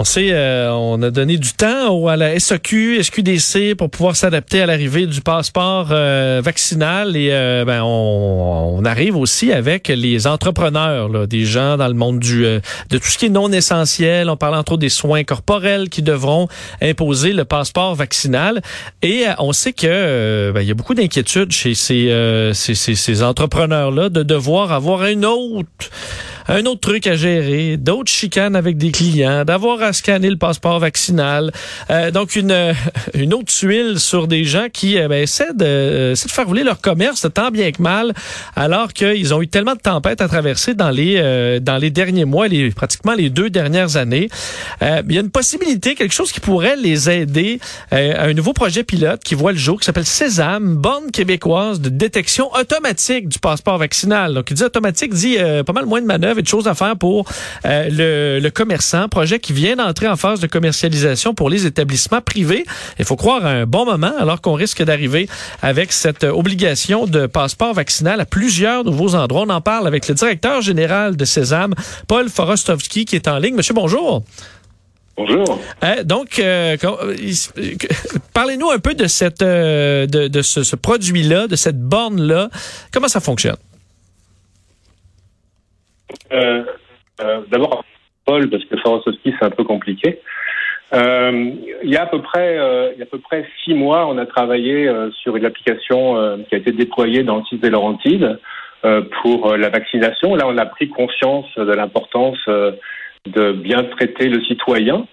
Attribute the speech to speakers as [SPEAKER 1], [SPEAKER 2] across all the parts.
[SPEAKER 1] On sait, euh, on a donné du temps à la SAQ, SQDC pour pouvoir s'adapter à l'arrivée du passeport euh, vaccinal et euh, ben, on, arrive aussi avec les entrepreneurs, là, des gens dans le monde du de tout ce qui est non essentiel. On parle entre autres des soins corporels qui devront imposer le passeport vaccinal et on sait que ben, y a beaucoup d'inquiétudes chez ces, ces, ces, ces entrepreneurs là de devoir avoir un autre un autre truc à gérer, d'autres chicanes avec des clients, d'avoir à scanner le passeport vaccinal. Euh, donc, une, euh, une autre tuile sur des gens qui euh, ben, essaient, de, essaient de faire rouler leur commerce tant bien que mal, alors qu'ils ont eu tellement de tempêtes à traverser dans les, dans les derniers mois, les, pratiquement les deux dernières années. il y a une possibilité, quelque chose qui pourrait les aider, un nouveau projet pilote qui voit le jour, qui s'appelle Sésame, borne québécoise de détection automatique du passeport vaccinal. Donc, il dit automatique, dit pas mal moins de manœuvres de choses à faire pour euh, le, le, commerçant. Projet qui vient d'entrer en phase de commercialisation pour les établissements privés. Il faut croire à un bon moment alors qu'on risque d'arriver avec cette obligation de passeport vaccinal à plusieurs nouveaux endroits. On en parle avec le directeur général de Sésame, Paul Forostovski, qui est en ligne. Monsieur, bonjour.
[SPEAKER 2] Bonjour.
[SPEAKER 1] Euh, donc, euh, parlez-nous un peu de cette, de, de ce, ce produit-là, de cette borne-là. Comment ça fonctionne?
[SPEAKER 2] Euh, euh, D'abord, Paul, parce que Farosowski, c'est un peu compliqué. Euh, il y a à peu près, euh, il y a à peu près six mois, on a travaillé euh, sur une application euh, qui a été déployée dans le site des Laurentides pour la vaccination. Là, on a pris conscience de l'importance de bien traiter le citoyen.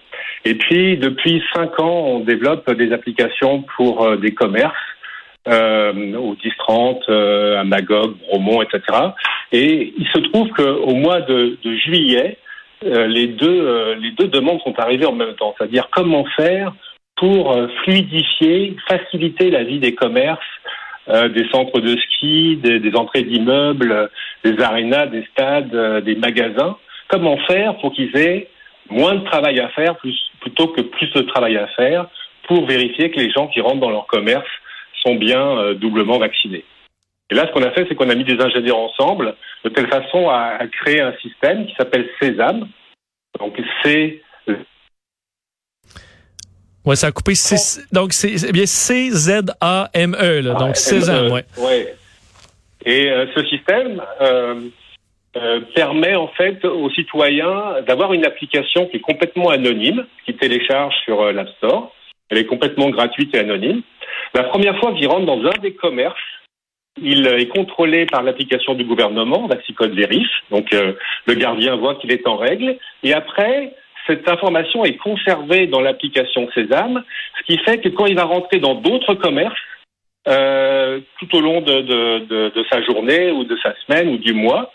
[SPEAKER 2] Et puis, depuis cinq ans, on développe des applications pour des commerces euh, au 10-30, euh, à Magog, Bromont, etc. Et il se trouve qu'au mois de, juillet, euh, les, deux, euh, les deux demandes sont arrivées en même temps, c'est-à-dire comment faire pour euh, fluidifier, faciliter la vie des commerces, des centres de ski, des, entrées d'immeubles, des arénas, des stades, des magasins. Comment faire pour qu'ils aient moins de travail à faire plus, plutôt que plus de travail à faire pour vérifier que les gens qui rentrent dans leur commerce sont bien doublement vaccinés. Et là, ce qu'on a fait, c'est qu'on a mis des ingénieurs ensemble de telle façon à, créer un système qui s'appelle Sésame. Donc, c'est
[SPEAKER 1] Ouais, ça a coupé. Donc, c'est bien C-Z-A-M-E, là. donc, Sésame, ouais.
[SPEAKER 2] ouais. Et euh, ce système euh, euh, permet, en fait, aux citoyens d'avoir une application qui est complètement anonyme, qui télécharge sur l'App Store. Elle est complètement gratuite et anonyme. La première fois qu'il rentre dans un des commerces, il est contrôlé par l'application du gouvernement, Vaxicode Vérif. Donc euh, le gardien voit qu'il est en règle. Et après, cette information est conservée dans l'application Sésame, ce qui fait que quand il va rentrer dans d'autres commerces, euh, tout au long de, de, de, sa journée ou de sa semaine ou du mois,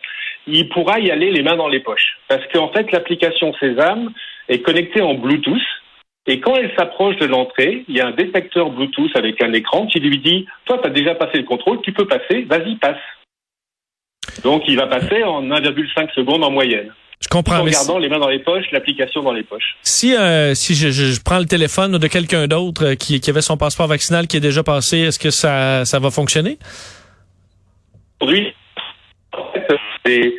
[SPEAKER 2] il pourra y aller les mains dans les poches. Parce qu'en fait, l'application Sésame est connectée en Bluetooth et quand elle s'approche de l'entrée, il y a un détecteur Bluetooth avec un écran qui lui dit Toi, tu as déjà passé le contrôle, tu peux passer, vas-y, passe. Donc, il va passer en 1,5 secondes en moyenne.
[SPEAKER 1] Je comprends. En
[SPEAKER 2] gardant les mains dans les poches, l'application dans les poches.
[SPEAKER 1] Si euh, si je, je, prends le téléphone de quelqu'un d'autre euh, qui, qui avait son passeport vaccinal qui est déjà passé, est-ce que ça, ça va fonctionner?
[SPEAKER 2] Aujourd'hui, en fait, c'est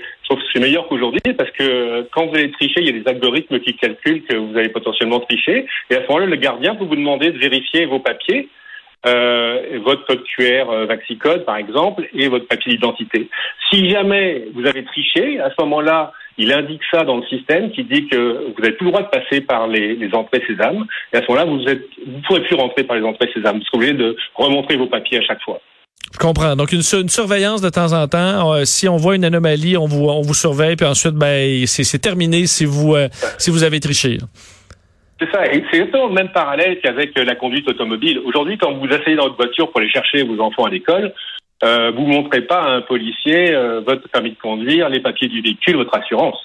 [SPEAKER 2] c'est meilleur qu'aujourd'hui parce que quand vous allez tricher, il y a des algorithmes qui calculent que vous allez potentiellement tricher. Et à ce moment-là, le gardien peut vous demander de vérifier vos papiers, euh, votre code QR euh, Vaxicode par exemple, et votre papier d'identité. Si jamais vous avez triché, à ce moment-là, il indique ça dans le système qui dit que vous n'avez plus le droit de passer par les, entrées Sésame. Et à ce moment-là, vous ne vous pourrez plus rentrer par les entrées Sésame. Vous obligé de remontrer vos papiers à chaque fois.
[SPEAKER 1] Je comprends. Donc, une, surveillance de temps en temps. Euh, si on voit une anomalie, on vous, surveille, puis ensuite, ben, c'est terminé si vous, euh, si vous avez triché.
[SPEAKER 2] C'est ça. C'est exactement le même parallèle qu'avec la conduite automobile. Aujourd'hui, quand vous asseyez dans votre voiture pour aller chercher vos enfants à l'école, euh, vous montrez pas à un policier votre permis de conduire, les papiers du véhicule, votre assurance.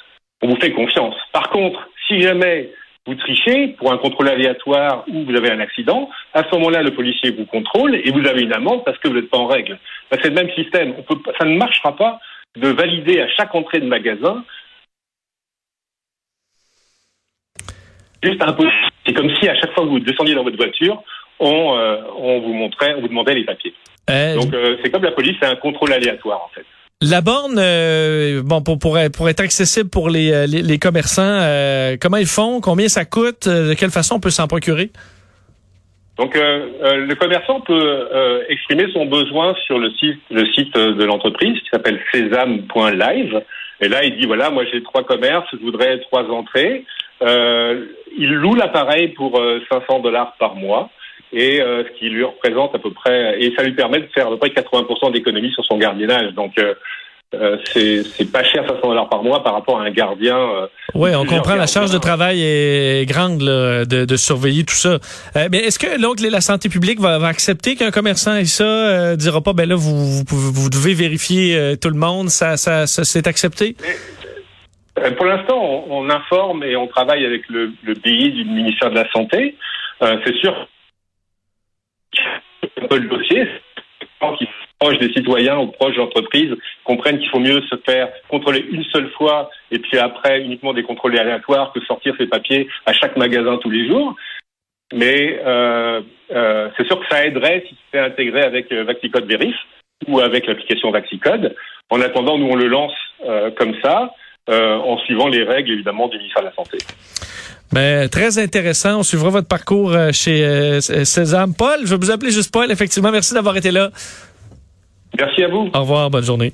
[SPEAKER 2] On vous fait confiance. Par contre, si jamais vous trichez pour un contrôle aléatoire ou vous avez un accident, à ce moment-là, le policier vous contrôle et vous avez une amende parce que vous n'êtes pas en règle. Ben, c'est le même système. On peut, ça ne marchera pas de valider à chaque entrée de magasin juste un peu. C'est comme si à chaque fois que vous descendiez dans votre voiture, on, on vous montrait, on vous demandait les papiers. Donc c'est comme la police, c'est un contrôle aléatoire en fait.
[SPEAKER 1] La borne, bon, pour, pour, être accessible pour les, les, les commerçants, comment ils font? Combien ça coûte? de quelle façon on peut s'en procurer?
[SPEAKER 2] Donc, euh, euh, le commerçant peut euh, exprimer son besoin sur le site, le site de l'entreprise qui s'appelle sésame.live. Et là, il dit voilà, moi j'ai trois commerces, je voudrais trois entrées. il loue l'appareil pour 500 dollars par mois et ce qui lui représente à peu près et ça lui permet de faire à peu près 80% d'économie sur son gardiennage. Donc euh, c'est pas cher 500 dollars par mois par rapport à un gardien. Euh,
[SPEAKER 1] oui, on comprend la charge de travail est grande de, de, surveiller tout ça. Euh, mais est-ce que donc la santé publique va, va accepter qu'un commerçant ait ça euh, dira pas ben là vous vous, vous devez vérifier tout le monde ça ça, ça c'est accepté?
[SPEAKER 2] pour l'instant, on, on, informe et on travaille avec le, le BI du ministère de la Santé. c'est sûr un peu le dossier proches des citoyens ou proches d'entreprises comprennent qu'il faut mieux se faire contrôler une seule fois et puis après uniquement des contrôles aléatoires que sortir ses papiers à chaque magasin tous les jours. Mais euh, euh, c'est sûr que ça aiderait si c'était intégré avec euh, Vaxicode Verif ou avec l'application Vaxicode. En attendant, nous on le lance euh, comme ça, euh, en suivant les règles évidemment du ministère de la Santé.
[SPEAKER 1] Ben, très intéressant. On suivra votre parcours chez César. Paul, je vais vous appeler juste Paul. Effectivement, merci d'avoir été là.
[SPEAKER 2] Merci à vous.
[SPEAKER 1] Au revoir, bonne journée.